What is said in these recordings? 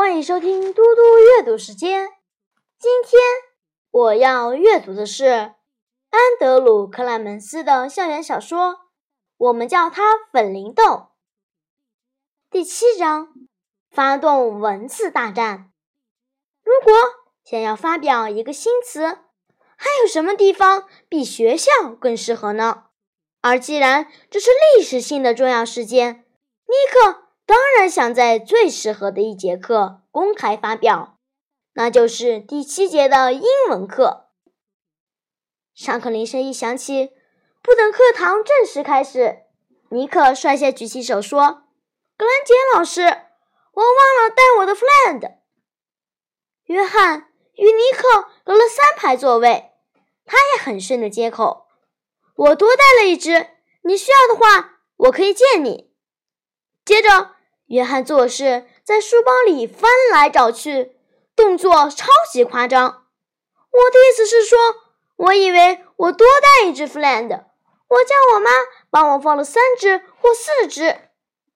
欢迎收听嘟嘟阅读时间。今天我要阅读的是安德鲁·克莱门斯的校园小说《我们叫它粉铃豆》第七章：发动文字大战。如果想要发表一个新词，还有什么地方比学校更适合呢？而既然这是历史性的重要事件，尼克。当然想在最适合的一节课公开发表，那就是第七节的英文课。上课铃声一响起，不等课堂正式开始，尼克率先举起手说：“格兰杰老师，我忘了带我的 friend。”约翰与尼克隔了三排座位，他也很顺的接口：“我多带了一只，你需要的话，我可以借你。”接着。约翰做事在书包里翻来找去，动作超级夸张。我的意思是说，我以为我多带一只 friend，我叫我妈帮我放了三只或四只。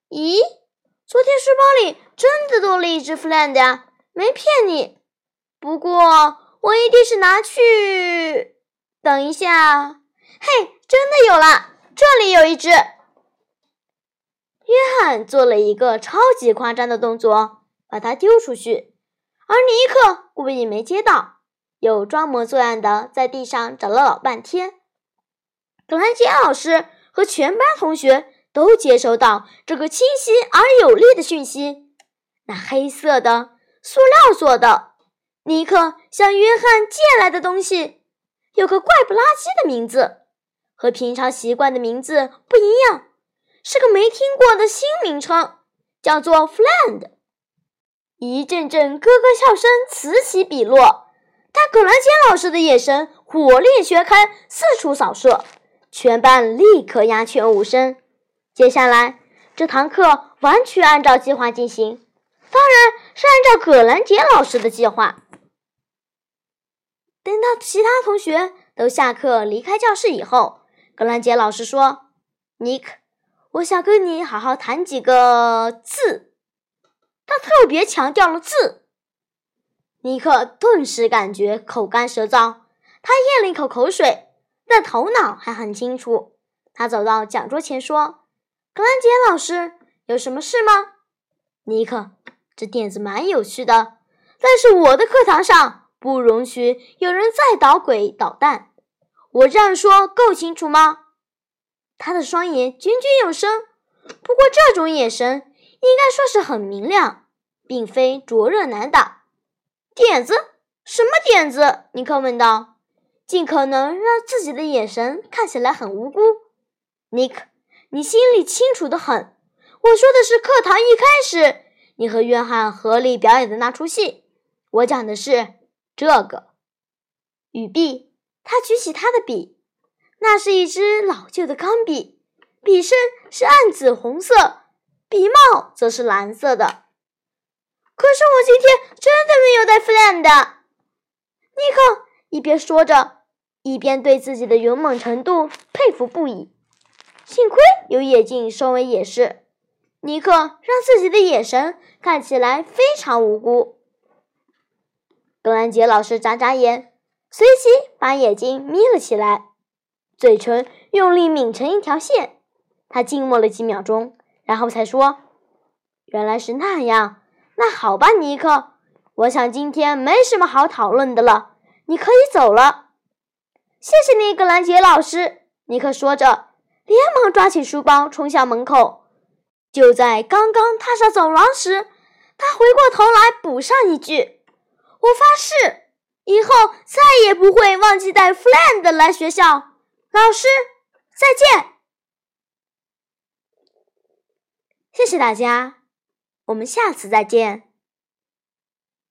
咦，昨天书包里真的多了一只 friend 呀，没骗你。不过我一定是拿去……等一下，嘿，真的有了，这里有一只。约翰做了一个超级夸张的动作，把它丢出去，而尼克故意没接到，又装模作样的在地上找了老半天。格兰杰老师和全班同学都接收到这个清晰而有力的讯息：那黑色的塑料做的尼克向约翰借来的东西，有个怪不拉几的名字，和平常习惯的名字不一样。是个没听过的新名称，叫做 “friend”。一阵阵咯咯笑声此起彼落，但葛兰杰老师的眼神火力全开，四处扫射，全班立刻鸦雀无声。接下来这堂课完全按照计划进行，当然是按照葛兰杰老师的计划。等到其他同学都下课离开教室以后，葛兰杰老师说尼克。”我想跟你好好谈几个字，他特别强调了字。尼克顿时感觉口干舌燥，他咽了一口口水，但头脑还很清楚。他走到讲桌前说：“格兰杰老师，有什么事吗？”尼克，这点子蛮有趣的，但是我的课堂上不容许有人再捣鬼捣蛋。我这样说够清楚吗？他的双眼炯炯有神，不过这种眼神应该说是很明亮，并非灼热难打。点子？什么点子？尼克问道。尽可能让自己的眼神看起来很无辜。尼克，你心里清楚的很。我说的是课堂一开始你和约翰合力表演的那出戏。我讲的是这个。雨碧，他举起他的笔。那是一支老旧的钢笔，笔身是暗紫红色，笔帽则是蓝色的。可是我今天真的没有带 friend。尼克一边说着，一边对自己的勇猛程度佩服不已。幸亏有眼镜收为掩饰，尼克让自己的眼神看起来非常无辜。格兰杰老师眨眨眼，随即把眼睛眯了起来。嘴唇用力抿成一条线，他静默了几秒钟，然后才说：“原来是那样。那好吧，尼克，我想今天没什么好讨论的了，你可以走了。”谢谢你，格兰杰老师。”尼克说着，连忙抓起书包冲向门口。就在刚刚踏上走廊时，他回过头来补上一句：“我发誓，以后再也不会忘记带 friend 来学校。”老师，再见！谢谢大家，我们下次再见。